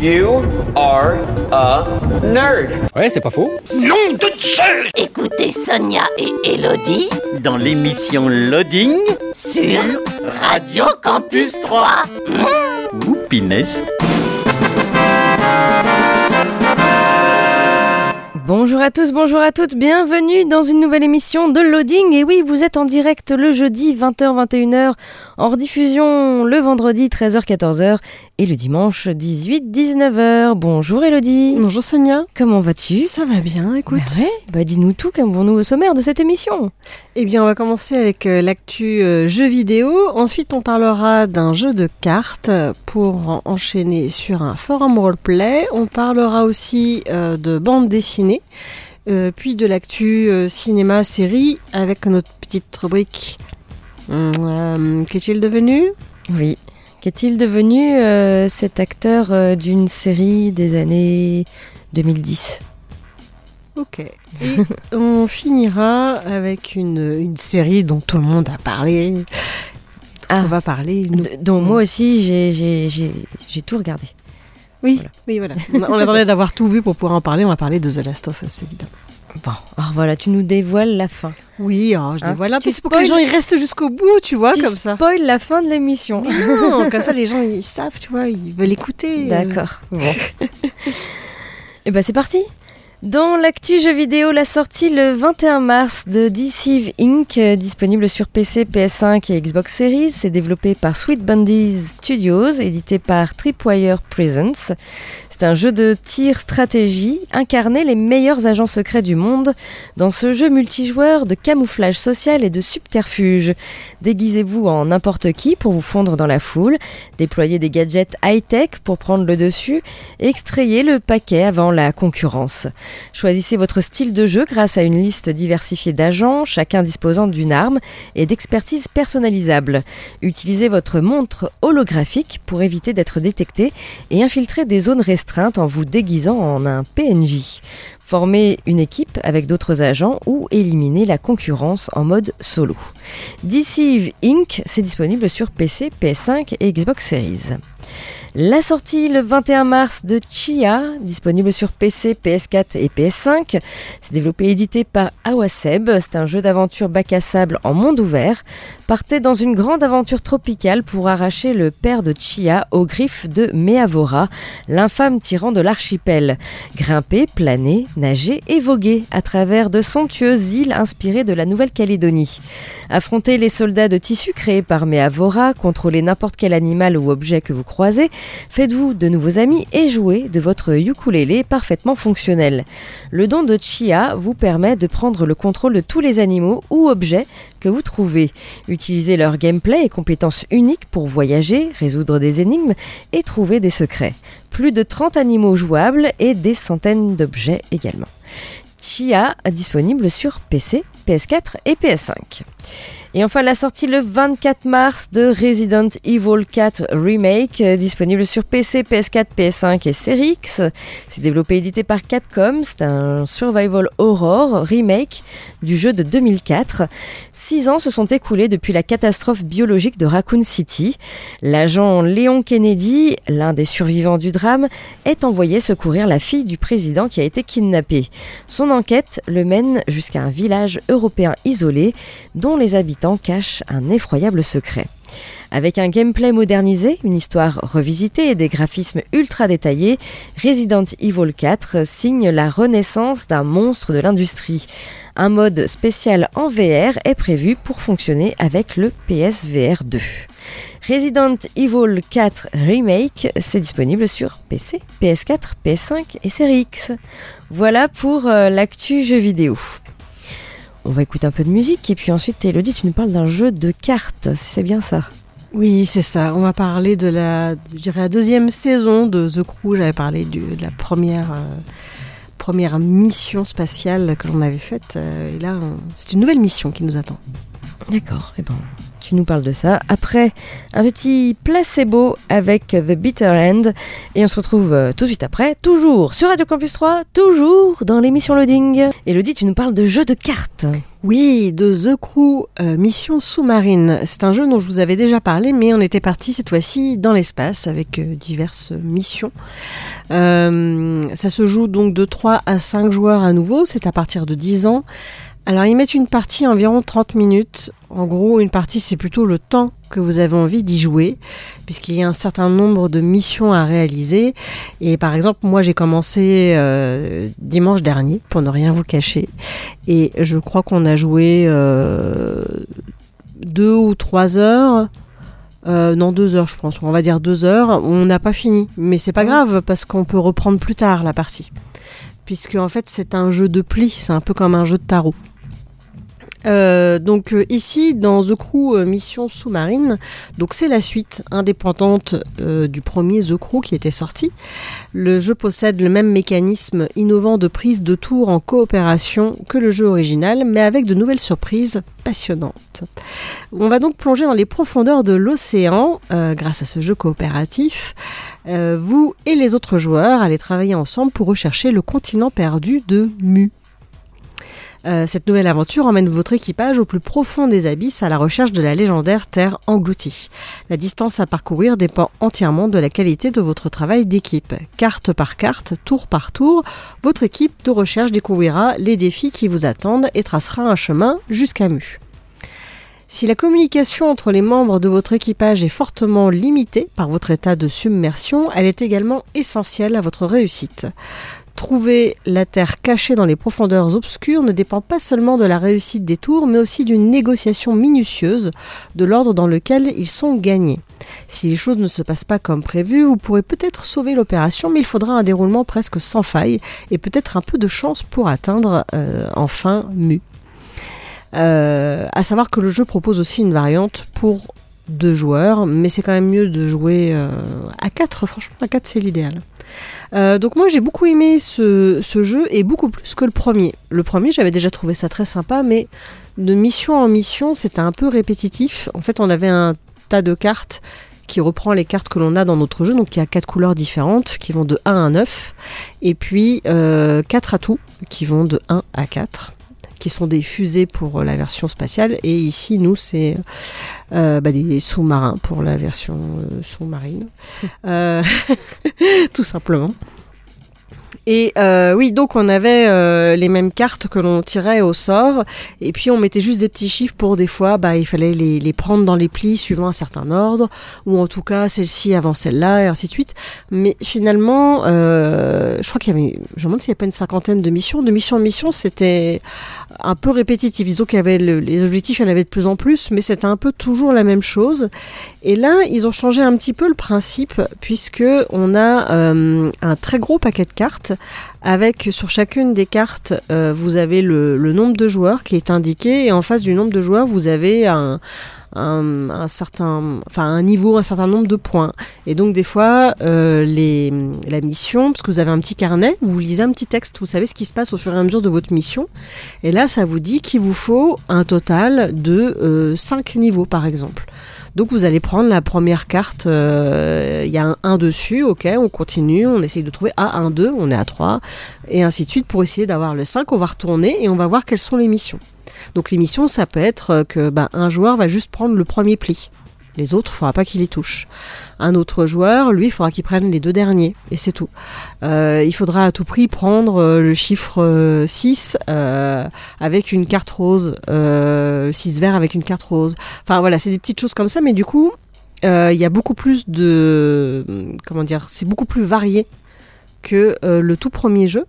You are a nerd. Ouais, c'est pas faux. Nom de Zeus Écoutez Sonia et Elodie Dans l'émission Loading. sur Radio Campus 3. Ouh, pinesse. Bonjour à tous, bonjour à toutes, bienvenue dans une nouvelle émission de Loading. Et oui, vous êtes en direct le jeudi 20h-21h, en rediffusion le vendredi 13h-14h et le dimanche 18-19h. Bonjour Elodie. Bonjour Sonia. Comment vas-tu? Ça va bien, écoute. Bah ouais, bah dis-nous tout, qu'avons-nous au sommaire de cette émission? Eh bien, on va commencer avec euh, l'actu euh, jeux vidéo. Ensuite, on parlera d'un jeu de cartes pour en- enchaîner sur un forum roleplay. On parlera aussi euh, de bande dessinée. Euh, puis de l'actu euh, cinéma série avec notre petite rubrique. Euh, Qu'est-il devenu? Oui. Qu'est-il devenu cet acteur d'une série des années 2010 Ok. Et on finira avec une, une série dont tout le monde a parlé. Dont Ah. on va parler. nous. Dont moi aussi j'ai j'ai- j'ai tout regardé. Oui, Voilà. oui, voilà. On attendait d'avoir tout vu pour pouvoir en parler. On va parler de The Last of Us, évidemment. Bon, alors voilà, tu nous dévoiles la fin. Oui, oh, je Hein, dévoile un tu peu. C'est pour que les gens ils restent jusqu'au bout, tu vois, tu comme ça. spoil la fin de l'émission. Non, comme ça les gens ils savent, tu vois, ils veulent écouter. D'accord. Bon. Et ben c'est parti. Dans l'actu jeu vidéo, la sortie le 21 mars de Deceive Inc., euh, disponible sur PC, PS5 et Xbox Series, c'est développé par Sweet Bundies Studios, édité par Tripwire Presents. C'est un jeu de tir stratégie, incarner les meilleurs agents secrets du monde dans ce jeu multijoueur de camouflage social et de subterfuge. Déguisez-vous en n'importe qui pour vous fondre dans la foule, déployez des gadgets high-tech pour prendre le dessus et extrayez le paquet avant la concurrence. Choisissez votre style de jeu grâce à une liste diversifiée d'agents, chacun disposant d'une arme et d'expertise personnalisable. Utilisez votre montre holographique pour éviter d'être détecté et infiltrer des zones restreintes en vous déguisant en un PNJ. Formez une équipe avec d'autres agents ou éliminez la concurrence en mode solo. Deceive Inc., c'est disponible sur PC, PS5 et Xbox Series. La sortie le 21 mars de Chia, disponible sur PC, PS4 et PS5. C'est développé et édité par Awaseb. C'est un jeu d'aventure bac à sable en monde ouvert. Partez dans une grande aventure tropicale pour arracher le père de Chia aux griffes de Meavora, l'infâme tyran de l'archipel. Grimper, planer, nager et voguer à travers de somptueuses îles inspirées de la Nouvelle-Calédonie. Affrontez les soldats de tissu créés par Meavora, contrôlez n'importe quel animal ou objet que vous croisez, faites-vous de nouveaux amis et jouez de votre ukulélé parfaitement fonctionnel. Le don de Chia vous permet de prendre le contrôle de tous les animaux ou objets que vous trouvez. Utilisez leur gameplay et compétences uniques pour voyager, résoudre des énigmes et trouver des secrets. Plus de 30 animaux jouables et des centaines d'objets également. Chia disponible sur PC, PS4 et PS5. Et enfin la sortie le 24 mars de Resident Evil 4 Remake, euh, disponible sur PC, PS4, PS5 et Series X. C'est développé et édité par Capcom, c'est un survival horror remake du jeu de 2004. Six ans se sont écoulés depuis la catastrophe biologique de Raccoon City. L'agent Léon Kennedy, l'un des survivants du drame, est envoyé secourir la fille du président qui a été kidnappée. Son enquête le mène jusqu'à un village européen isolé dont les habitants cachent un effroyable secret. Avec un gameplay modernisé, une histoire revisitée et des graphismes ultra détaillés, Resident Evil 4 signe la renaissance d'un monstre de l'industrie. Un mode spécial en VR est prévu pour fonctionner avec le PSVR 2. Resident Evil 4 Remake, c'est disponible sur PC, PS4, PS5 et Series X. Voilà pour euh, l'actu jeu vidéo. On va écouter un peu de musique et puis ensuite, Elodie, tu nous parles d'un jeu de cartes, c'est bien ça? Oui, c'est ça. On va parler de la, je dirais, la deuxième saison de The Crew. J'avais parlé du- de la première, euh, première mission spatiale que l'on avait faite. euh, et là, on- c'est une nouvelle mission qui nous attend. D'accord, et ben, tu nous parles de ça. Après, un petit placebo avec The Bitter End. Et on se retrouve euh, tout de suite après, toujours sur Radio Campus 3, toujours dans l'émission Loading. Elodie, tu nous parles de jeux de cartes. Oui, de The Crew euh, Mission Sous-Marine. C'est un jeu dont je vous avais déjà parlé, mais on était parti cette fois-ci dans l'espace avec euh, diverses missions. Ça se joue donc de 3 à 5 joueurs à nouveau, c'est à partir de 10 ans. Alors ils mettent une partie environ 30 minutes. En gros, une partie c'est plutôt le temps que vous avez envie d'y jouer, puisqu'il y a un certain nombre de missions à réaliser. Et par exemple, moi j'ai commencé euh, dimanche dernier, pour ne rien vous cacher, et je crois qu'on a joué euh, deux ou trois heures. Euh, non, deux heures, je pense. On va dire deux heures. On n'a pas fini, mais c'est pas grave parce qu'on peut reprendre plus tard la partie, puisque en fait c'est un jeu de plis. C'est un peu comme un jeu de tarot. Euh, donc euh, ici dans The Crew euh, Mission Sous-Marine, donc c'est la suite indépendante du premier The Crew qui était sorti. Le jeu possède le même mécanisme innovant de prise de tour en coopération que le jeu original, mais avec de nouvelles surprises passionnantes. On va donc plonger dans les profondeurs de l'océan grâce à ce jeu coopératif. Vous et les autres joueurs allez travailler ensemble pour rechercher le continent perdu de Mu. Euh, cette nouvelle aventure emmène votre équipage au plus profond des abysses à la recherche de la légendaire Terre engloutie. La distance à parcourir dépend entièrement de la qualité de votre travail d'équipe. Carte par carte, tour par tour, votre équipe de recherche découvrira les défis qui vous attendent et tracera un chemin jusqu'à Mu. Si la communication entre les membres de votre équipage est fortement limitée par votre état de submersion, elle est également essentielle à votre réussite. Trouver la Terre cachée dans les profondeurs obscures ne dépend pas seulement de la réussite des tours, mais aussi d'une négociation minutieuse de l'ordre dans lequel ils sont gagnés. Si les choses ne se passent pas comme prévu, vous pourrez peut-être sauver l'opération, mais il faudra un déroulement presque sans faille et peut-être un peu de chance pour atteindre euh, enfin Mu. Euh, à savoir que le jeu propose aussi une variante pour deux joueurs, mais c'est quand même mieux de jouer euh, à quatre. Franchement, à quatre, c'est l'idéal. Euh, donc moi, j'ai beaucoup aimé ce, jeu et beaucoup plus que le premier. Le premier, j'avais déjà trouvé ça très sympa, mais de mission en mission, c'était un peu répétitif. En fait, on avait un tas de cartes qui reprend les cartes que l'on a dans notre jeu. Donc il y a quatre couleurs différentes qui vont de 1 à 9. Et puis euh, quatre atouts qui vont de 1 à 4 qui sont des fusées pour la version spatiale. Et ici, nous, c'est euh, bah, des sous-marins pour la version euh, sous-marine. Euh, tout simplement. Et euh, oui, donc on avait euh, les mêmes cartes que l'on tirait au sort, et puis on mettait juste des petits chiffres pour des fois, bah, il fallait les, les prendre dans les plis suivant un certain ordre, ou en tout cas celle-ci avant celle-là, et ainsi de suite. Mais finalement, euh, je crois qu'il y avait, je me demande s'il n'y a pas une cinquantaine de missions. De mission en mission, c'était un peu répétitif. Disons qu'il y avait le- les objectifs, il y en avait de plus en plus, mais c'était un peu toujours la même chose. Et là, ils ont changé un petit peu le principe, puisque on a euh, un très gros paquet de cartes, avec sur chacune des cartes, euh, vous avez le, nombre de joueurs qui est indiqué, et en face du nombre de joueurs, vous avez un, certain, enfin un niveau, un certain nombre de points. Et donc des fois, euh, les, la mission, parce que vous avez un petit carnet, vous lisez un petit texte, vous savez ce qui se passe au fur et à mesure de votre mission. Et là, ça vous dit qu'il vous faut un total de 5 niveaux, par exemple. Donc vous allez prendre la première carte, euh, il y a un 1 dessus, ok, on continue, on essaye de trouver A, 1, 2, on est à 3, et ainsi de suite pour essayer d'avoir le 5, on va retourner et on va voir quelles sont les missions. Donc les missions, ça peut être euh, que ben, un joueur va juste prendre le premier pli. Les autres, il faudra pas qu'il les touche. Un autre joueur, lui, il faudra qu'il prenne les deux derniers, et c'est tout. Euh, il faudra à tout prix prendre euh, le chiffre euh, 6 euh, avec une carte rose, euh, le 6 vert avec une carte rose. Enfin voilà, c'est des petites choses comme ça, mais du coup, il y a beaucoup plus de... Comment dire C'est beaucoup plus varié que euh, le tout premier jeu.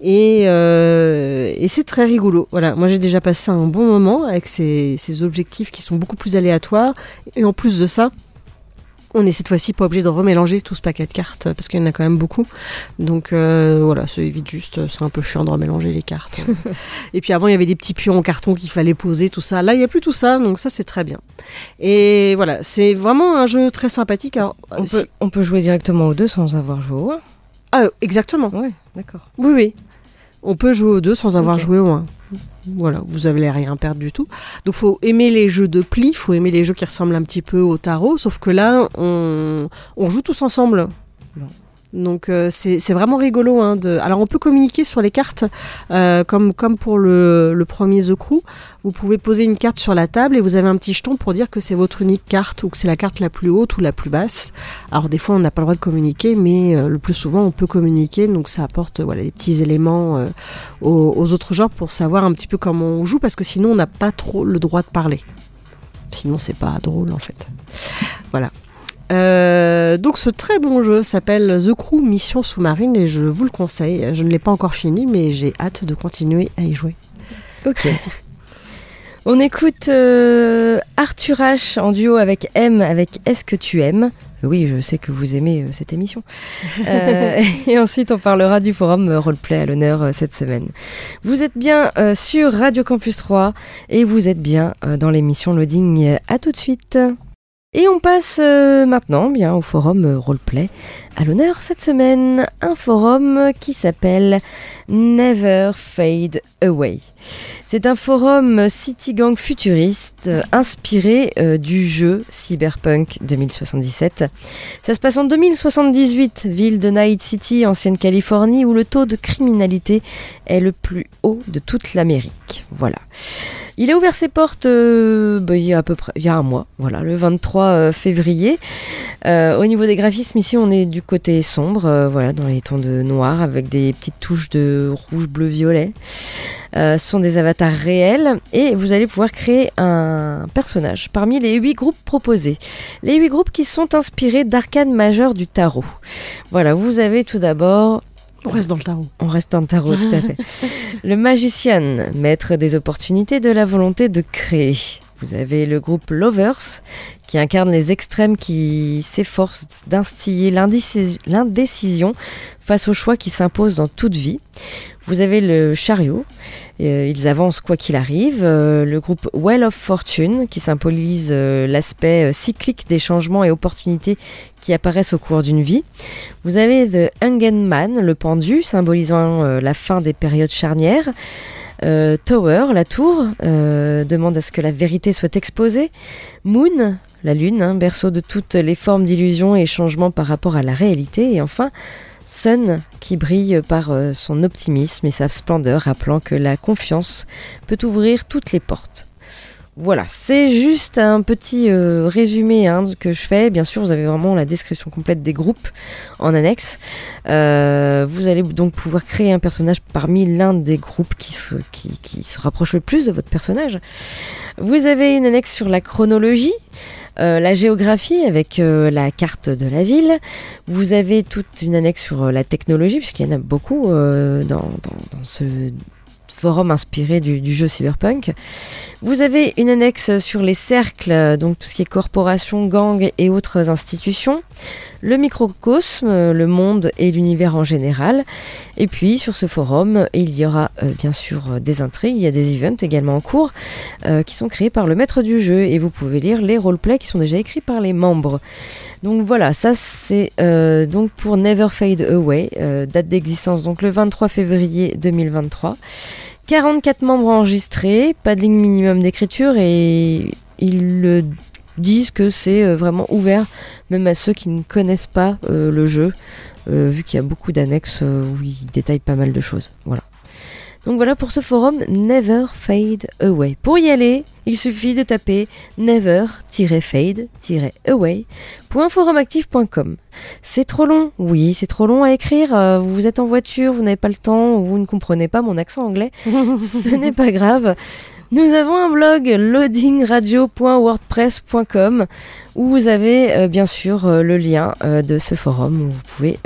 Et, euh, et c'est très rigolo. Voilà, moi j'ai déjà passé un bon moment avec ces, ces objectifs qui sont beaucoup plus aléatoires. Et en plus de ça, on est cette fois-ci pas obligé de remélanger tout ce paquet de cartes parce qu'il y en a quand même beaucoup. Donc euh, voilà, ça évite juste, c'est un peu chiant de remélanger les cartes. et puis avant, il y avait des petits pions en carton qu'il fallait poser, tout ça. Là, il n'y a plus tout ça, donc ça c'est très bien. Et voilà, c'est vraiment un jeu très sympathique. Alors, On peut, on peut jouer directement aux deux sans avoir joué au un. Ah, exactement. Ouais, d'accord. Oui, oui. On peut jouer au 2 sans avoir joué au 1. Voilà, vous n'allez rien perdre du tout. Donc faut aimer les jeux de pli, faut aimer les jeux qui ressemblent un petit peu au tarot, sauf que là, on, on joue tous ensemble. Donc euh, c'est vraiment rigolo. Hein, de... Alors on peut communiquer sur les cartes, euh, comme, comme pour le, le premier The Crew. Vous pouvez poser une carte sur la table et vous avez un petit jeton pour dire que c'est votre unique carte ou que c'est la carte la plus haute ou la plus basse. Alors des fois on n'a pas le droit de communiquer, mais euh, le plus souvent on peut communiquer, donc ça apporte euh, voilà, des petits éléments euh, aux, aux autres genres pour savoir un petit peu comment on joue, parce que sinon on n'a pas trop le droit de parler. Sinon c'est pas drôle en fait. Voilà. Euh, donc ce très bon jeu s'appelle The Crew Mission Sous-Marine et je vous le conseille. Je ne l'ai pas encore fini, mais j'ai hâte de continuer à y jouer. Ok. On écoute euh, Arthur H en duo avec M avec Est-ce que tu aimes? Oui, je sais que vous aimez euh, cette émission. Euh, et ensuite, on parlera du forum Roleplay à l'honneur euh, cette semaine. Vous êtes bien sur Radio Campus 3 et vous êtes bien dans l'émission Loading. À tout de suite. Et on passe euh, maintenant bien au forum euh, Roleplay à l'honneur cette semaine. Un forum qui s'appelle Never Fade Away. C'est un forum City Gang futuriste inspiré euh, du jeu Cyberpunk 2077. Ça se passe en 2078, ville de Night City, ancienne Californie, où le taux de criminalité est le plus haut de toute l'Amérique. Voilà. Il a ouvert ses portes euh, bah, il y a à peu près il y a un mois, voilà, le 23 euh, février. Au niveau des graphismes, ici, on est du côté sombre, euh, voilà, dans les tons de noir, avec des petites touches de rouge, bleu, violet. Euh, ce sont des avatars réels et vous allez pouvoir créer un personnage parmi les huit groupes proposés. Les huit groupes qui sont inspirés d'arcanes majeures du tarot. Voilà, vous avez tout d'abord On reste dans le tarot. on reste dans le tarot, tout à fait. Le magicien, maître des opportunités de la volonté de créer. Vous avez le groupe Lovers, qui incarne les extrêmes qui s'efforcent d'instiller l'indécis- l'indécision face aux choix qui s'imposent dans toute vie. Vous avez le chariot, euh, ils avancent quoi qu'il arrive. Euh, le groupe Well of Fortune, qui symbolise euh, l'aspect cyclique des changements et opportunités qui apparaissent au cours d'une vie. Vous avez The Hungen Man, le pendu, symbolisant la fin des périodes charnières. Euh, Tower, la tour, euh, demande à ce que la vérité soit exposée. Moon, la lune, hein, berceau de toutes les formes d'illusions et changements par rapport à la réalité. Et enfin, Sun, qui brille par euh, son optimisme et sa splendeur, rappelant que la confiance peut ouvrir toutes les portes. Voilà, c'est juste un petit euh, résumé hein, que je fais. Bien sûr, vous avez vraiment la description complète des groupes en annexe. Euh, vous allez donc pouvoir créer un personnage parmi l'un des groupes qui se, rapproche le plus de votre personnage. Vous avez une annexe sur la chronologie. euh, la géographie avec la carte de la ville. Vous avez toute une annexe sur la technologie, puisqu'il y en a beaucoup dans ce forum inspiré du, jeu Cyberpunk. Vous avez une annexe sur les cercles, euh, donc tout ce qui est corporation, gang et autres institutions, le microcosme, euh, le monde et l'univers en général. Et puis sur ce forum, il y aura euh, bien sûr des intrigues, il y a des events également en cours qui sont créés par le maître du jeu et vous pouvez lire les roleplays qui sont déjà écrits par les membres. Donc voilà, ça c'est donc pour Never Fade Away, date d'existence donc le 23 février 2023. 44 membres enregistrés, pas de ligne minimum d'écriture et ils disent que c'est euh, vraiment ouvert même à ceux qui ne connaissent pas euh, le jeu, euh, vu qu'il y a beaucoup d'annexes où ils détaillent pas mal de choses. Voilà. Donc voilà pour ce forum Never Fade Away. Pour y aller, il suffit de taper never-fade-away.forumactif.com. C'est trop long, oui, c'est trop long à écrire. euh, vous êtes en voiture, vous n'avez pas le temps, ou vous ne comprenez pas mon accent anglais. Ce n'est pas grave. Nous avons un blog loadingradio.wordpress.com où vous avez euh, bien sûr euh, le lien euh, de ce forum où vous pouvez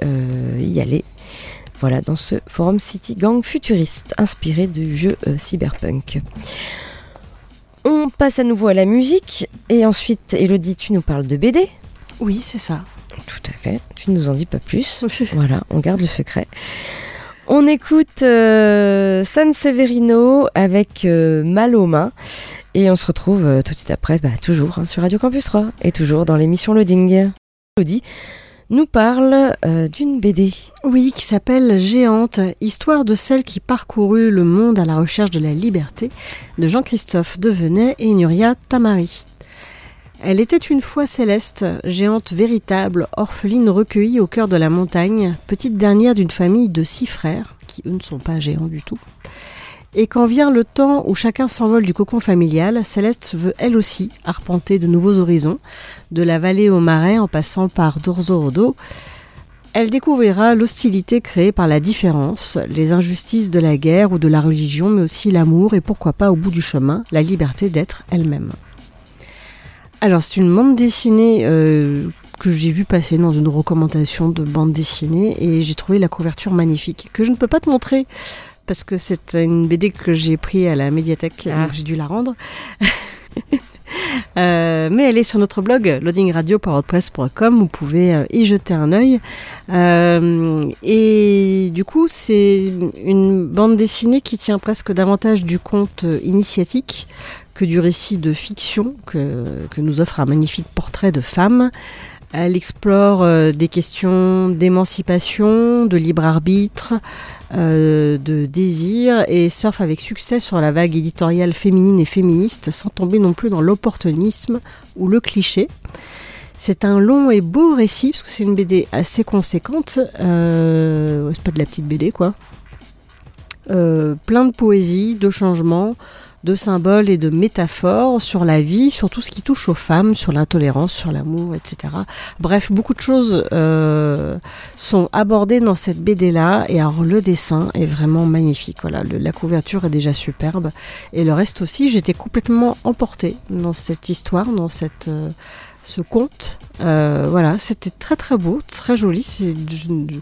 y aller. Voilà, dans ce forum City Gang futuriste inspiré du jeu euh, Cyberpunk. On passe à nouveau à la musique et ensuite, Elodie, tu nous parles de BD. Oui, c'est ça. Tout à fait, tu ne nous en dis pas plus. Voilà, on garde le secret. On écoute euh, San Severino avec euh, Mal aux mains et on se retrouve euh, tout de suite après, bah, toujours hein, sur Radio Campus 3 et toujours dans l'émission Loading. Elodie, nous parle euh, d'une BD. Oui, qui s'appelle Géante, histoire de celle qui parcourut le monde à la recherche de la liberté, de Jean-Christophe Devenay et Nuria Tamari. Elle était une fois céleste, géante véritable, orpheline recueillie au cœur de la montagne, petite dernière d'une famille de six frères, qui eux ne sont pas géants du tout. Et quand vient le temps où chacun s'envole du cocon familial, Céleste veut elle aussi arpenter de nouveaux horizons, de la vallée au marais en passant par Dorzorodo. Elle découvrira l'hostilité créée par la différence, les injustices de la guerre ou de la religion, mais aussi l'amour et pourquoi pas au bout du chemin, la liberté d'être elle-même. Alors c'est une bande dessinée euh, que j'ai vue passer dans une recommandation de bande dessinée et j'ai trouvé la couverture magnifique, que je ne peux pas te montrer parce que c'est une BD que j'ai pris à la médiathèque, Ah. donc j'ai dû la rendre. Euh, mais elle est sur notre blog loadingradio.wordpress.com, vous pouvez euh, y jeter un œil. Euh, et du coup, c'est une bande dessinée qui tient presque davantage du conte initiatique que du récit de fiction que, que nous offre un magnifique portrait de femme. Elle explore euh, des questions d'émancipation, de libre arbitre, euh, de désir et surfe avec succès sur la vague éditoriale féminine et féministe sans tomber non plus dans l'opportunisme ou le cliché. C'est un long et beau récit parce que c'est une BD assez conséquente. Euh, c'est pas de la petite BD quoi. Plein de poésie, de changements, de symboles et de métaphores sur la vie, sur tout ce qui touche aux femmes, sur l'intolérance, sur l'amour, etc. Bref, beaucoup de choses euh, sont abordées dans cette BD-là. Et alors, le dessin est vraiment magnifique. Voilà, la couverture est déjà superbe. Et le reste aussi, j'étais complètement emportée dans cette histoire, dans cette, euh, ce conte. Euh, voilà, c'était très très beau, très joli. Je, je-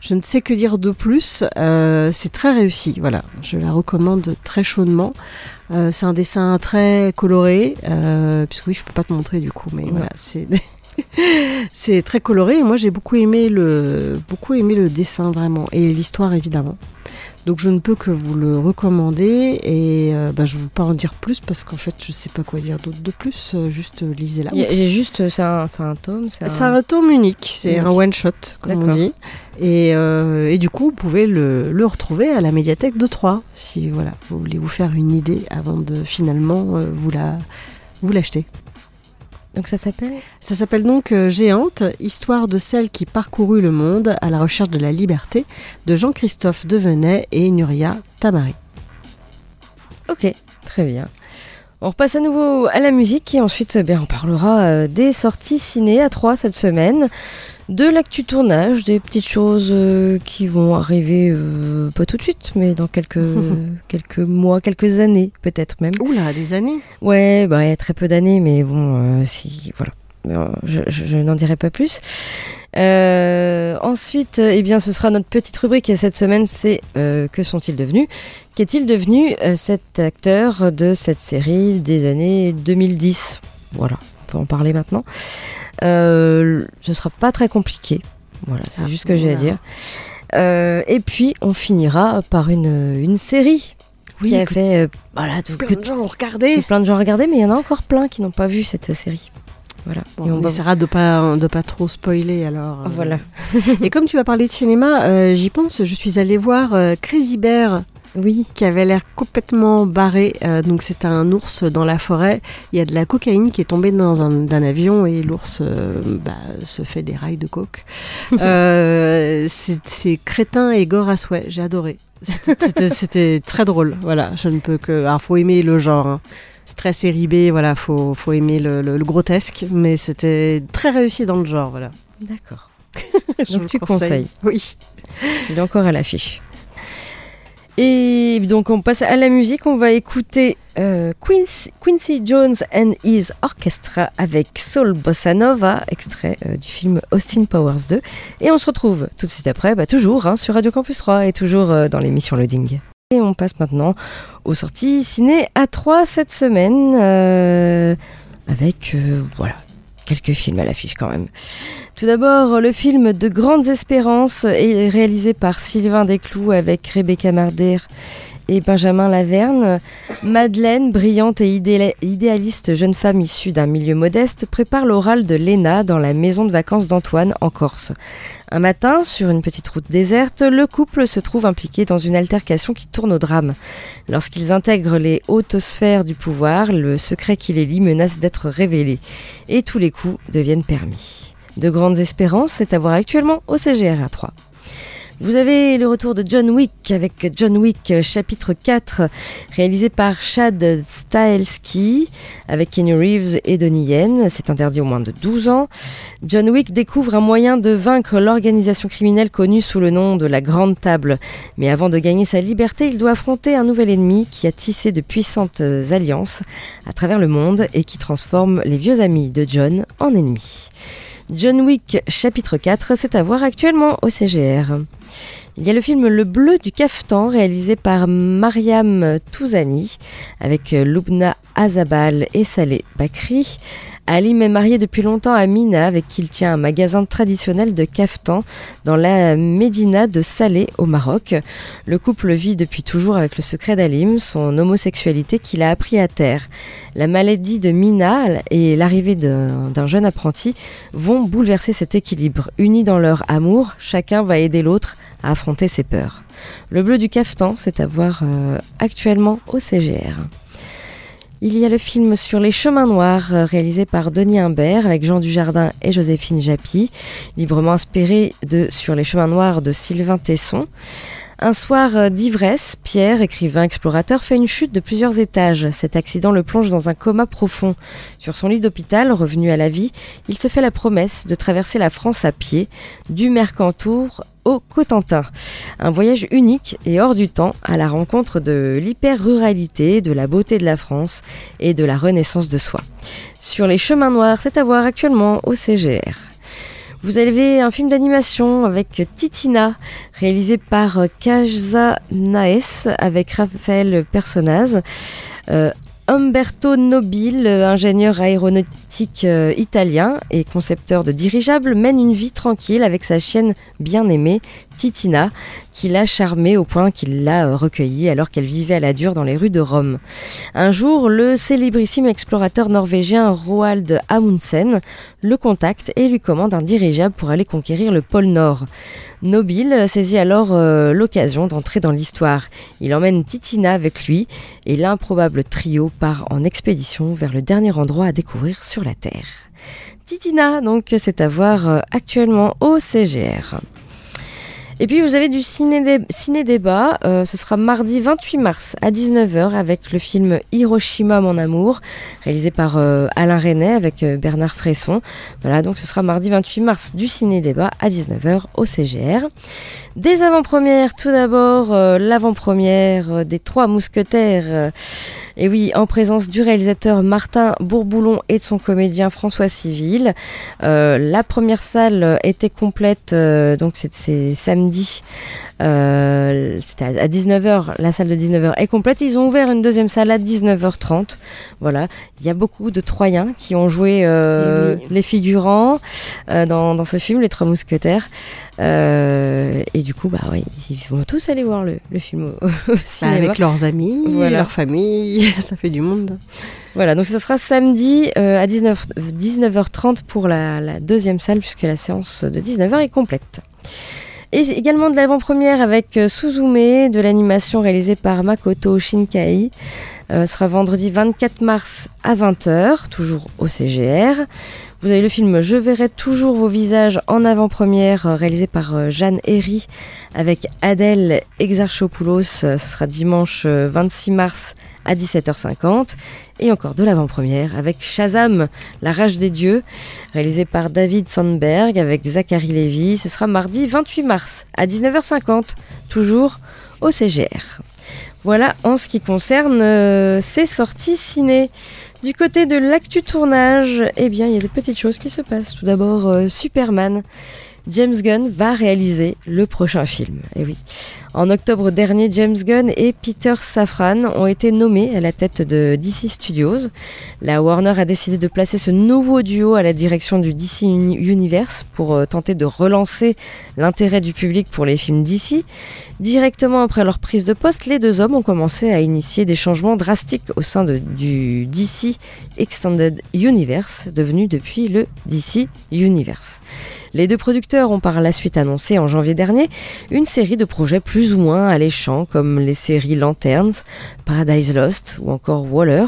je ne sais que dire de plus. Euh, c'est très réussi. Voilà, je la recommande très chaudement. Euh, c'est un dessin très coloré, puisque oui, je peux pas te montrer du coup, mais Ouais. voilà, c'est c'est très coloré. Et moi, j'ai beaucoup aimé le beaucoup aimé le dessin vraiment et l'histoire évidemment. Donc, je ne peux que vous le recommander et euh, bah, je ne veux pas en dire plus parce qu'en fait, je sais pas quoi dire d'autre de plus. euh, juste euh, lisez-la. J'ai juste, c'est un, un tome, c'est un tome unique, c'est un one shot, comme on dit. Et, euh, et du coup, vous pouvez le, le retrouver à la médiathèque de Troyes, si voilà, vous voulez vous faire une idée avant de finalement euh, vous la vous l'acheter. Donc ça s'appelle Ça s'appelle donc euh, Géante, histoire de celle qui parcourut le monde à la recherche de la liberté, de Jean-Christophe Devenay et Nuria Tamari. Ok, très bien. On repasse à nouveau à la musique et ensuite eh bien, on parlera euh, des sorties ciné à 3 cette semaine, de l'actu tournage, des petites choses euh, qui vont arriver euh, pas tout de suite, mais dans quelques, quelques mois, quelques années peut-être même. Oula, des années Ouais, bah, il y a très peu d'années, mais bon, euh, si, voilà. Euh, Je, je- je n'en dirai pas plus. Euh, ensuite, euh, eh bien, ce sera notre petite rubrique cette semaine, c'est euh, Que sont-ils devenus? Qu'est-il devenu euh, cet acteur de cette série des années 2010 Voilà, on peut en parler maintenant. Ce sera pas très compliqué. Voilà, c'est Ah, juste ce que j'ai à dire. Et puis, on finira par une, une série qui a fait... voilà, tout- que plein de gens ont regardé. plein de gens regardaient, mais il y en a encore plein qui n'ont pas vu cette série. Voilà. Bon, Et on, on va- essaiera de pas de pas trop spoiler alors. euh. Voilà. Et comme tu vas parler de cinéma, euh, j'y pense. Je suis allée voir euh, Crazy Bear Oui. qui avait l'air complètement barré. Euh, donc c'est un ours dans la forêt. Il y a de la cocaïne qui est tombée dans un, d'un avion et l'ours euh, bah, se fait des rails de coke. Euh, c'est, c'est crétin et gore à souhait. J'ai adoré. C'était, c'était- c'était très drôle. Voilà, je ne peux que. Alors faut aimer le genre. hein. Très série B, voilà, faut, faut aimer le, le- le grotesque, mais c'était très réussi dans le genre, voilà. D'accord. Je Donc tu le conseille. conseilles. Oui. Il est encore à l'affiche. Et donc on passe à la musique. On va écouter euh, Quincy, Quincy Jones and His Orchestra avec Soul Bossa Nova, extrait euh, du film Austin Powers 2. Et on se retrouve tout de suite après, bah, toujours hein, sur Radio Campus 3 et toujours euh, dans l'émission Loading. Et on passe maintenant aux sorties ciné à 3 cette semaine, euh, avec euh, voilà quelques films à l'affiche quand même. Tout d'abord, le film De Grandes Espérances est réalisé par Sylvain Desclous avec Rebecca Marder et Benjamin Laverne, Madeleine, brillante et idéaliste jeune femme issue d'un milieu modeste, prépare l'oral de Léna dans la maison de vacances d'Antoine en Corse. Un matin, sur une petite route déserte, le couple se trouve impliqué dans une altercation qui tourne au drame. Lorsqu'ils intègrent les hautes sphères du pouvoir, le secret qui les lie menace d'être révélé et tous les coups deviennent permis. De grandes espérances, c'est à actuellement au CGR 3. Vous avez le retour de John Wick avec John Wick chapitre 4 réalisé par Chad Stahelski avec Kenny Reeves et Donnie Yen. C'est interdit au moins de 12 ans. John Wick découvre un moyen de vaincre l'organisation criminelle connue sous le nom de la Grande Table. Mais avant de gagner sa liberté, il doit affronter un nouvel ennemi qui a tissé de puissantes alliances à travers le monde et qui transforme les vieux amis de John en ennemis. John Wick chapitre 4, c'est à voir actuellement au CGR. Il y a le film Le Bleu du Caftan réalisé par Mariam Touzani avec Lubna Azabal et Saleh Bakri. Alim est marié depuis longtemps à Mina avec qui il tient un magasin traditionnel de caftan dans la Médina de Salé au Maroc. Le couple vit depuis toujours avec le secret d'Alim, son homosexualité qu'il a appris à terre. La maladie de Mina et l'arrivée d'un jeune apprenti vont bouleverser cet équilibre. Unis dans leur amour, chacun va aider l'autre à affronter ses peurs. Le bleu du caftan, c'est à voir euh, actuellement au CGR. Il y a le film Sur les chemins noirs, euh, réalisé par Denis Imbert avec Jean Dujardin et Joséphine Japy, librement inspiré de Sur les chemins noirs de Sylvain Tesson. Un soir euh, d'ivresse, Pierre, écrivain explorateur, fait une chute de plusieurs étages. Cet accident le plonge dans un coma profond. Sur son lit d'hôpital, revenu à la vie, il se fait la promesse de traverser la France à pied, du Mercantour au Cotentin. Un voyage unique et hors du temps à la rencontre de l'hyper-ruralité, de la beauté de la France et de la renaissance de soi. Sur les chemins noirs, c'est à voir actuellement au CGR. Vous avez un film d'animation avec Titina, réalisé par Kaja Naes avec Raphaël Personnaz. Euh, Umberto Nobile, ingénieur aéronautique euh, italien et concepteur de dirigeables, mène une vie tranquille avec sa chienne bien-aimée, Titina, qui l'a charmée au point qu'il l'a recueillie alors qu'elle vivait à la dure dans les rues de Rome. Un jour, le célébrissime explorateur norvégien Roald Amundsen le contacte et lui commande un dirigeable pour aller conquérir le pôle Nord. Nobile saisit alors euh, l'occasion d'entrer dans l'histoire. Il emmène Titina avec lui et l'improbable trio part en expédition vers le dernier endroit à découvrir sur la Terre. Titina, donc, c'est à voir euh, actuellement au CGR. Et puis vous avez du ciné-débat, euh, ce sera mardi 28 mars à 19h avec le film Hiroshima mon amour, réalisé par euh, Alain René avec euh, Bernard Fresson. Voilà, donc ce sera mardi 28 mars du ciné-débat à 19h au CGR. Des avant-premières, tout d'abord l'avant-première des Trois Mousquetaires. Et oui, en présence du réalisateur Martin Bourboulon et de son comédien François Civil. la première salle était complète, donc c'est samedi euh, c'était à 19h, la salle de 19h est complète. Ils ont ouvert une deuxième salle à 19h30. Voilà, il y a beaucoup de Troyens qui ont joué euh, les figurants euh, dans, dans, ce film, Les Trois Mousquetaires. et du coup, bah ouais, ils vont tous aller voir le, le film au, bah, cinéma. avec leurs amis, leur famille, ça fait du monde. Voilà, donc ça sera samedi à 19, 19h30 pour la, la deuxième salle, puisque la séance de 19h est complète. Et également de l'avant-première avec euh, Suzume, de l'animation réalisée par Makoto Shinkai. Euh, sera vendredi 24 mars à 20h, toujours au CGR. Vous avez le film Je verrai toujours vos visages en avant-première, euh, réalisé par Jeanne Herry avec Adèle Exarchopoulos. Ce sera dimanche 26 mars à 17h50. Et encore de l'avant-première avec Shazam, La rage des dieux, réalisé par David Sandberg avec Zachary Lévy. Ce sera mardi 28 mars à 19h50, toujours au CGR. Voilà en ce qui concerne euh, ces sorties ciné. Du côté de l'actu tournage, eh bien, il y a des petites choses qui se passent. Tout d'abord, euh, Superman James Gunn va réaliser le prochain film. Et oui. En octobre dernier, James Gunn et Peter Safran ont été nommés à la tête de DC Studios. La Warner a décidé de placer ce nouveau duo à la direction du DC Uni- Universe pour euh, tenter de relancer l'intérêt du public pour les films DC. Directement après leur prise de poste, les deux hommes ont commencé à initier des changements drastiques au sein du DC Extended Universe, devenu depuis le DC Universe. Les deux producteurs ont par la suite annoncé en janvier dernier une série de projets plus ou moins alléchants comme les séries Lanterns, Paradise Lost ou encore Waller.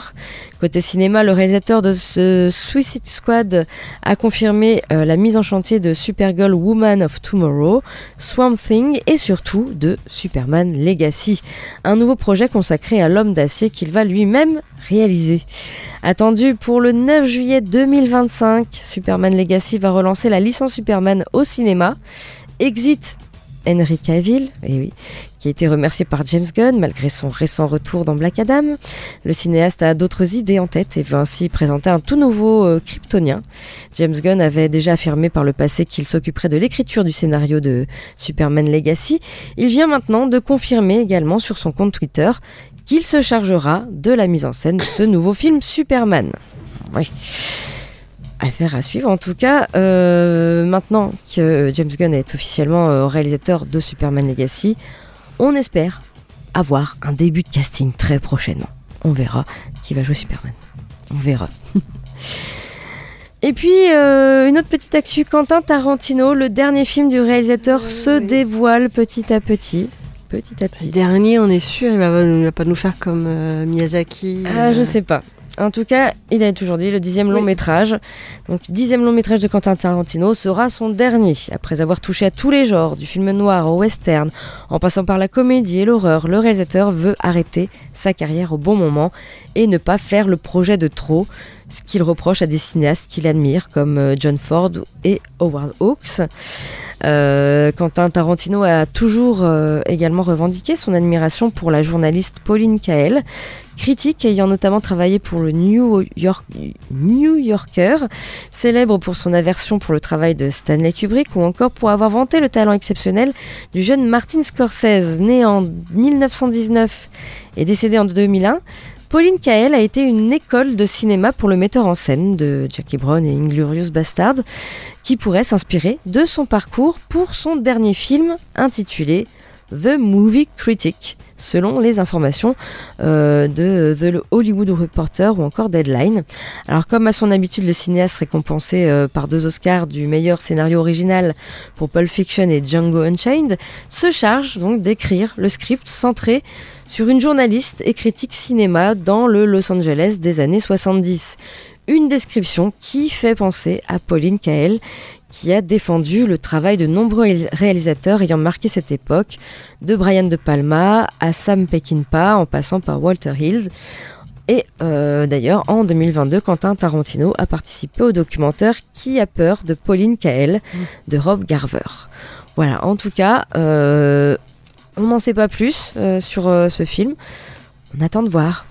Côté cinéma, le réalisateur de ce Suicide Squad a confirmé euh, la mise en chantier de Supergirl Woman of Tomorrow, Swamp Thing et surtout de Superman Legacy, un nouveau projet consacré à l'homme d'acier qu'il va lui-même réaliser. Attendu pour le 9 juillet 2025, Superman Legacy va relancer la licence Superman au cinéma. Exit Henry Cavill, eh qui a été remercié par James Gunn malgré son récent retour dans Black Adam. Le cinéaste a d'autres idées en tête et veut ainsi présenter un tout nouveau euh, Kryptonien. James Gunn avait déjà affirmé par le passé qu'il s'occuperait de l'écriture du scénario de Superman Legacy. Il vient maintenant de confirmer également sur son compte Twitter qu'il se chargera de la mise en scène de ce nouveau film Superman. Oui. Affaire à suivre. En tout cas, euh, maintenant que James Gunn est officiellement euh, réalisateur de Superman Legacy, on espère avoir un début de casting très prochainement. On verra qui va jouer Superman. On verra. Et puis, euh, une autre petite actu, Quentin Tarantino, le dernier film du réalisateur, se dévoile petit à petit. Petit à Le petit. dernier, on est sûr, il va, il va pas nous faire comme euh, Miyazaki. Ah, je sais pas. En tout cas, il a toujours dit le dixième long Oui. métrage. Donc, dixième long métrage de Quentin Tarantino sera son dernier. Après avoir touché à tous les genres, du film noir au western, en passant par la comédie et l'horreur, le réalisateur veut arrêter sa carrière au bon moment et ne pas faire le projet de trop, ce qu'il reproche à des cinéastes qu'il admire comme euh, John Ford et Howard Hawks. Euh, Quentin Tarantino a toujours euh, également revendiqué son admiration pour la journaliste Pauline Kael, critique ayant notamment travaillé pour le New, New Yorker, célèbre pour son aversion pour le travail de Stanley Kubrick ou encore pour avoir vanté le talent exceptionnel du jeune Martin Scorsese, né en 1919 et décédé en 2001. Pauline Kael a été une école de cinéma pour le metteur en scène de Jackie Brown et Inglorious Bastard, qui pourrait s'inspirer de son parcours pour son dernier film intitulé The Movie Critic, selon les informations euh, de The Hollywood Reporter ou encore Deadline. Alors comme à son habitude, le cinéaste récompensé euh, par deux Oscars du meilleur scénario original pour Pulp Fiction et Django Unchained, se charge donc d'écrire le script centré sur une journaliste et critique cinéma dans le Los Angeles des années 70. Une description qui fait penser à Pauline Kael, qui a défendu le travail de nombreux réalis- réalisateurs ayant marqué cette époque, de Brian De Palma à Sam Peckinpah en passant par Walter Hill. Et euh, d'ailleurs, en 2022, Quentin Tarantino a participé au documentaire Qui a peur de Pauline Kael de Rob Garver. Voilà, en tout cas, euh, on n'en sait pas plus euh, sur ce film. On attend de voir.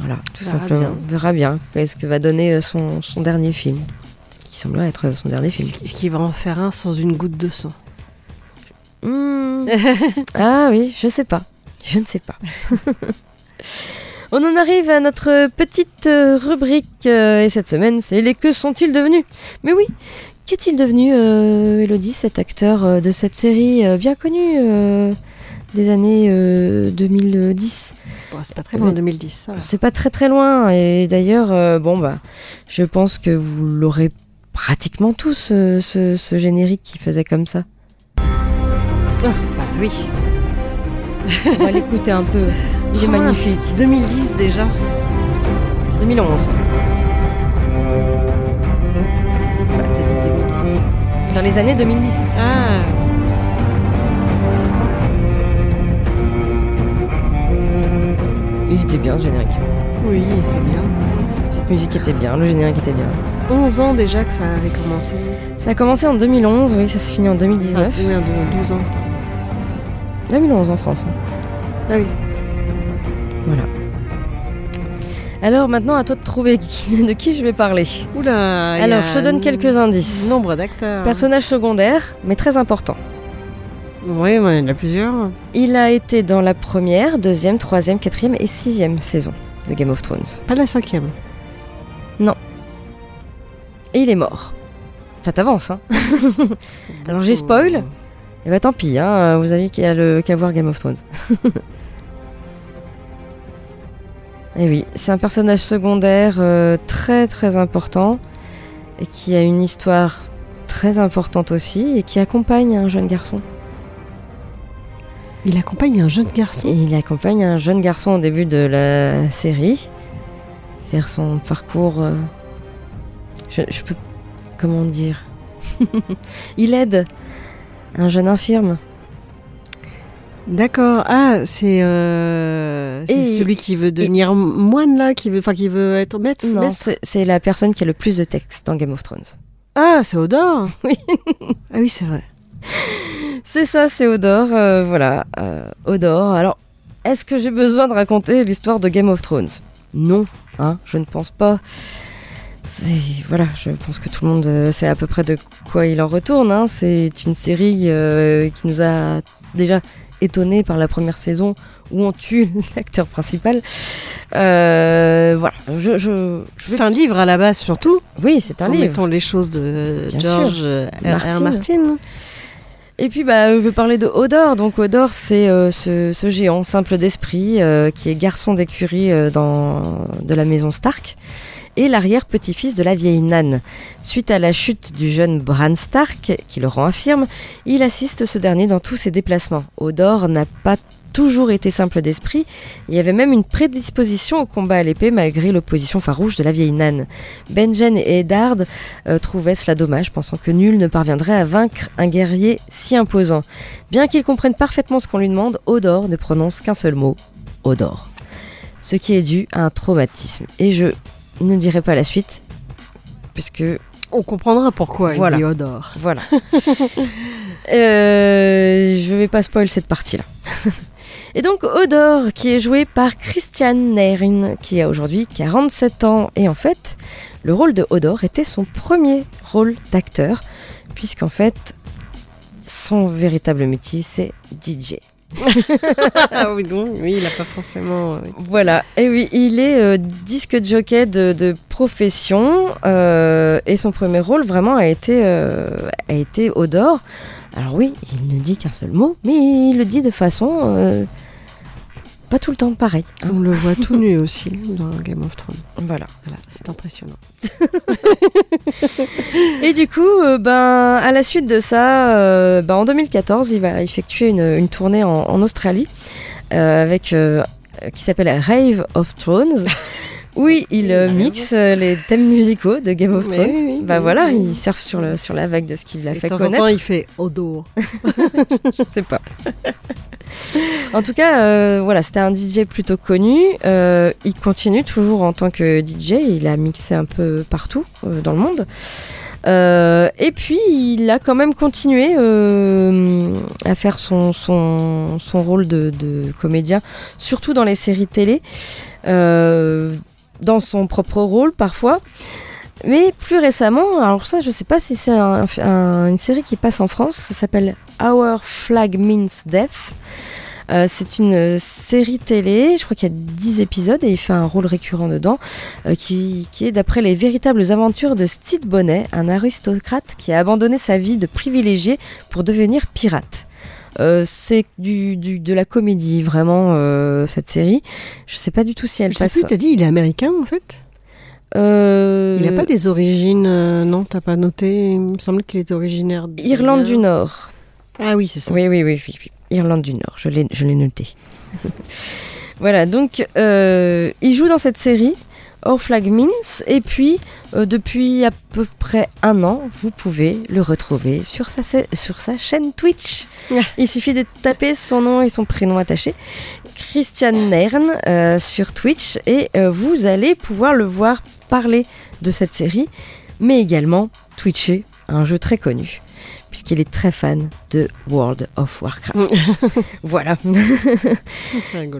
Voilà, tout verra simplement. bien. On verra bien qu'est-ce que va donner son, son dernier film. Qui semblerait être son dernier film. Est-ce qu'il va en faire un sans une goutte de sang Hmm. ah oui, je sais pas. Je ne sais pas. On en arrive à notre petite euh, rubrique euh, et cette semaine, c'est les que sont-ils devenus? Mais oui, qu'est-il devenu, euh, Elodie, cet acteur euh, de cette série bien connue des années euh, 2010 Bon, C'est pas très loin, 2010. Ça. va. C'est pas très très loin et d'ailleurs, bon bah, je pense que vous l'aurez pratiquement tous euh, ce, ce générique qui faisait comme ça. Oh, bah oui. On va l'écouter un peu. Il est Oh, magnifique. 2010 déjà. 2011. Bah, t'as dit 2010. Dans les années 2010. Ah, Il était bien ce générique. oui, il était bien. Cette musique était bien, le générique était bien. 11 ans déjà que ça avait commencé. Ça a commencé en 2011, oui, ça se finit en 2019. Ah, oui, de 12 ans. 2011 en France. hein. Ah oui. Voilà. Alors maintenant, à toi de trouver qui- de qui je vais parler. Oula. Alors, je te donne quelques indices. Nombre d'acteurs. Personnage secondaire, mais très important. Oui, il y en a plusieurs. Il a été dans la première, deuxième, troisième, quatrième et sixième saison de Game of Thrones. Pas la cinquième. Et il est mort. Ça t'avance, hein Alors, j'ai spoil. Et bah tant pis, hein, vous avez qu'à voir Game of Thrones. Et oui, c'est un personnage secondaire euh, très très important et qui a une histoire très importante aussi et qui accompagne un jeune garçon. Il accompagne un jeune garçon? Et il accompagne un jeune garçon au début de la série faire son parcours. euh, je, je peux. Comment dire? Il aide un jeune infirme. D'accord. Ah, c'est euh, celui qui veut devenir moine là, qui veut, enfin qui veut être maître. Non, c'est la personne qui a le plus de texte dans Game of Thrones. Ah, c'est Odor? Oui. ah oui, c'est vrai. C'est ça, c'est Odor. euh, voilà, euh, Odor. Alors, est-ce que j'ai besoin de raconter l'histoire de Game of Thrones? Non, hein, je ne pense pas. Voilà, je pense que tout le monde euh, sait à peu près de quoi il en retourne. hein. C'est une série euh, qui nous a déjà étonnés par la première saison où on tue l'acteur principal. Euh, voilà, je, je, je vais- C'est un livre à la base surtout. oui, c'est un livre. Mettons les choses de Bien George sûr. R. R. Martin. Et puis bah, je vais parler de Odor. Donc Odor, c'est euh, ce, ce géant simple d'esprit qui est garçon d'écurie dans de la maison Stark et l'arrière-petit-fils de la vieille Nan. Suite à la chute du jeune Bran Stark, qui le rend infirme, il assiste ce dernier dans tous ses déplacements. Odor n'a pas toujours été simple d'esprit, il avait même une prédisposition au combat à l'épée malgré l'opposition farouche de la vieille Nan. Benjen et Eddard euh, trouvaient cela dommage, pensant que nul ne parviendrait à vaincre un guerrier si imposant. Bien qu'ils comprennent parfaitement ce qu'on lui demande, Odor ne prononce qu'un seul mot, Odor. Ce qui est dû à un traumatisme. Et je ne dirai pas la suite, puisque On comprendra pourquoi Voilà. Odor. voilà. Euh, je vais pas spoil cette partie-là. Et donc Odor, qui est joué par Christian Neyrin, qui a aujourd'hui 47 ans. Et en fait, le rôle de Odor était son premier rôle d'acteur, puisqu'en fait, son véritable métier, c'est DJ. ah oui, donc, oui, il n'a pas forcément. euh, Voilà, et oui, il est euh, disque de jockey de, de profession euh, et son premier rôle vraiment a été, euh, a été Odor. Alors oui, il ne dit qu'un seul mot, mais il le dit de façon pas tout le temps pareil. hein. On le voit tout nu aussi dans Game of Thrones. Voilà. Voilà, c'est impressionnant. Et du coup, euh, ben, à la suite de ça, euh, ben, en 2014, il va effectuer une, une tournée en, en Australie euh, avec qui s'appelle Rave of Thrones. Oui, il euh, mixe euh, les thèmes musicaux de Game of Thrones. oui, bah oui, voilà, il surfe sur, le, sur la vague de ce qu'il a Et de fait temps en connaître. temps, il fait Odor. Je sais pas. En tout cas, euh, voilà, c'était un DJ plutôt connu. Euh, il continue toujours en tant que DJ. Il a mixé un peu partout euh, dans le monde. Et puis, il a quand même continué à faire son, son, son rôle de, de comédien, surtout dans les séries télé, dans son propre rôle parfois. Mais plus récemment, alors ça, je sais pas si c'est un- un- une série qui passe en France, ça s'appelle Our Flag Means Death. Euh, c'est une série télé, je crois qu'il y a 10 épisodes et il fait un rôle récurrent dedans, euh, qui, qui est d'après les véritables aventures de Steve Bonnet, un aristocrate qui a abandonné sa vie de privilégié pour devenir pirate. Euh, c'est du, du- de la comédie, vraiment, cette série. Je sais pas du tout si elle Je sais passe. plus, t'as dit, il est américain en fait? Euh, Il n'a pas des origines. euh, non, t'as pas noté. Il me semble qu'il était originaire. de- Irlande du Nord. Ah oui, c'est ça. Oui, oui, oui, oui, oui. Irlande du Nord, je l'ai, je l'ai noté. voilà, donc euh, il joue dans cette série, Our Flag Means, et puis euh, depuis à peu près un an, vous pouvez le retrouver sur sa, sur sa chaîne Twitch. Ah. Il suffit de taper son nom et son prénom attaché, Christian Nern, euh, sur Twitch, et vous allez pouvoir le voir parler de cette série, mais également twitcher un jeu très connu puisqu'il est très fan de World of Warcraft. voilà.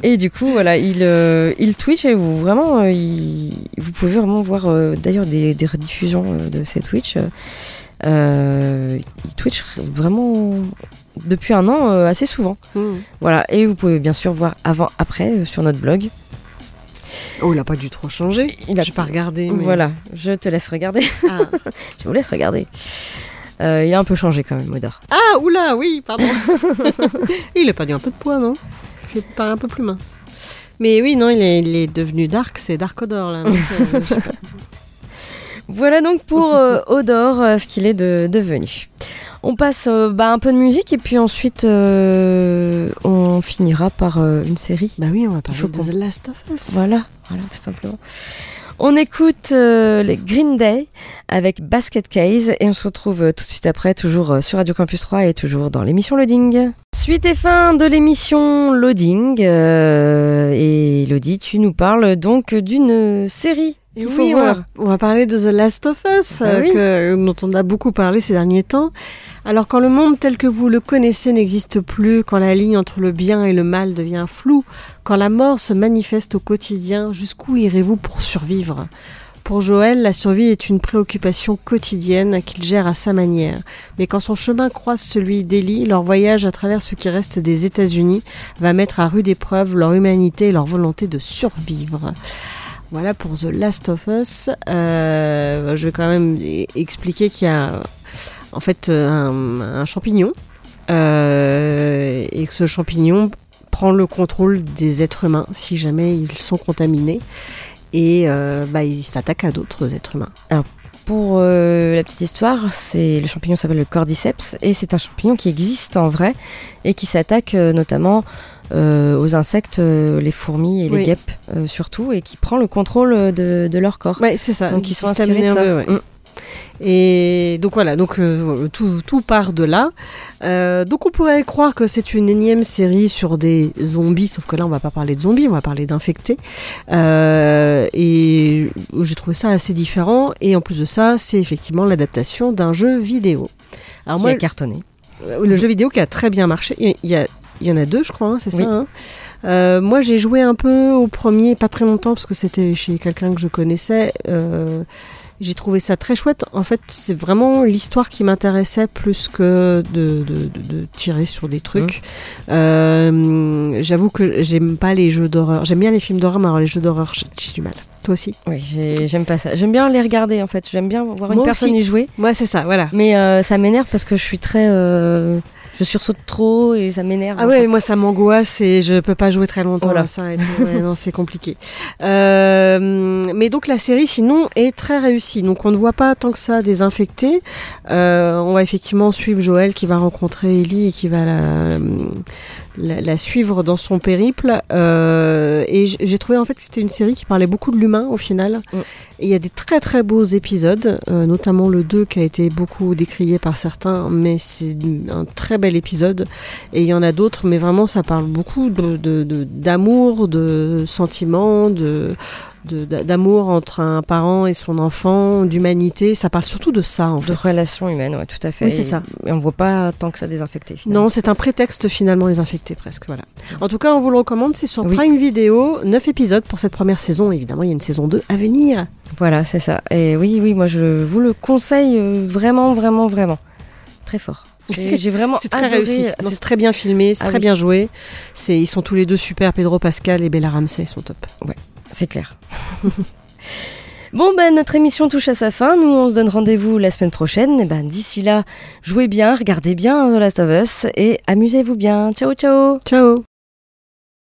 Et du coup, voilà, il, euh, il Twitch et vous, vraiment, euh, il- vous pouvez vraiment voir euh, d'ailleurs des, des rediffusions de ces Twitch. Il Twitch vraiment depuis un an assez souvent. Mm. Voilà, et vous pouvez bien sûr voir avant-après euh, sur notre blog. Oh, il a pas dû trop changer. Il a- pas regardé. mais- Voilà, je te laisse regarder. Ah. je vous laisse regarder. Euh, il a un peu changé quand même, Odor. Ah, oula, oui, pardon. il a perdu un peu de poids, non? Il paraît un peu plus mince. Mais oui, non, il est, il est devenu dark, c'est Dark Odor là. donc, euh. Voilà donc pour euh, Odor, ce qu'il est de- devenu. On passe euh, bah, un peu de musique et puis ensuite euh, on finira par euh, une série. bah oui, on va parler faut de The Last of Us. Voilà, voilà, tout simplement. On écoute euh, les Green Day avec Basket Case et on se retrouve euh, tout de suite après, toujours euh, sur Radio Campus 3 et toujours dans l'émission Loading. Suite et fin de l'émission Loading. et Elodie, tu nous parles donc d'une série Et faut oui, on va, voir. on va parler de The Last of Us, Ah euh, oui. que- dont on a beaucoup parlé ces derniers temps. Alors quand le monde tel que vous le connaissez n'existe plus, quand la ligne entre le bien et le mal devient floue, quand la mort se manifeste au quotidien, jusqu'où irez-vous pour survivre? Pour Joël, la survie est une préoccupation quotidienne qu'il gère à sa manière. Mais quand son chemin croise celui d'Ellie, leur voyage à travers ce qui reste des États-Unis va mettre à rude épreuve leur humanité et leur volonté de survivre. Voilà pour The Last of Us. Euh, je vais quand même expliquer qu'il y a en fait un, champignon euh, et que ce champignon prend le contrôle des êtres humains si jamais ils sont contaminés et euh, bah, il s'attaque à d'autres êtres humains. Pour euh, la petite histoire, c'est le champignon s'appelle le cordyceps et c'est un champignon qui existe en vrai et qui s'attaque notamment aux insectes, euh, les fourmis et les Oui. guêpes euh, surtout et qui prend le contrôle euh, de, de leur corps. Ouais, c'est ça. Donc ils sont inspirés de ça. nerveux, ouais. Mm. Et donc voilà, donc euh, tout, tout part de là. Euh, donc on pourrait croire que c'est une énième série sur des zombies, sauf que là on va pas parler de zombies, on va parler d'infectés. Euh, et j'ai trouvé ça assez différent. Et en plus de ça, c'est effectivement l'adaptation d'un jeu vidéo. Alors qui moi, a cartonné. euh, le jeu vidéo qui a très bien marché. Il y, a- il y en a deux, je crois, hein, c'est Oui. ça. hein. Euh, moi, j'ai joué un peu au premier, pas très longtemps, parce que c'était chez quelqu'un que je connaissais. Euh, j'ai trouvé ça très chouette. En fait, c'est vraiment l'histoire qui m'intéressait plus que de, de- de- de tirer sur des trucs. Euh, J'avoue que j'aime pas les jeux d'horreur. J'aime bien les films d'horreur, mais alors les jeux d'horreur, j'ai du mal. Toi aussi? Oui, j'ai- j'aime pas ça. J'aime bien les regarder en fait. J'aime bien voir une Moi personne aussi. y jouer. Moi, c'est ça, voilà. Mais euh, ça m'énerve parce que je suis très. euh, je sursaute trop et ça m'énerve. Ah ouais, fait. moi ça m'angoisse et je peux pas jouer très longtemps Voilà. à ça. Et tout. Ouais, non, c'est compliqué. Euh, mais donc la série sinon est très réussie. Donc on ne voit pas tant que ça des infectés. Euh, on va effectivement suivre Joël qui va rencontrer Ellie et qui va la, la, la suivre dans son périple. Euh, et j'ai trouvé en fait que c'était une série qui parlait beaucoup de l'humain au final. Mm. Et il y a des très très beaux épisodes, euh, notamment le 2 qui a été beaucoup décrié par certains, mais c'est un très bel épisode. Et il y en a d'autres, mais vraiment ça parle beaucoup de- de- de- d'amour, de, sentiments, de- d'amour entre un parent et son enfant, d'humanité. Ça parle surtout de ça en De fait. relations humaines, ouais, tout à fait. Oui, c'est ça. Et on voit pas tant que ça désinfecté finalement. Non, c'est un prétexte finalement les infectés presque. Voilà. En tout cas, on vous le recommande, c'est sur Oui. Prime Video, 9 épisodes pour cette première saison. Évidemment, il y a une saison 2 à venir. Voilà, c'est ça. Et oui, oui, moi je vous le conseille euh, vraiment, vraiment, vraiment. Très fort. J'ai vraiment C'est très réussi. C'est très bien filmé, c'est Ah très oui. bien joué. C'est, ils sont tous les deux super. Pedro Pascal et Bella Ramsey sont top. C'est clair. bon, ben, notre émission touche à sa fin. Nous, on se donne rendez-vous la semaine prochaine. Ben, d'ici là, jouez bien, regardez bien The Last of Us et amusez-vous bien. Ciao, ciao Ciao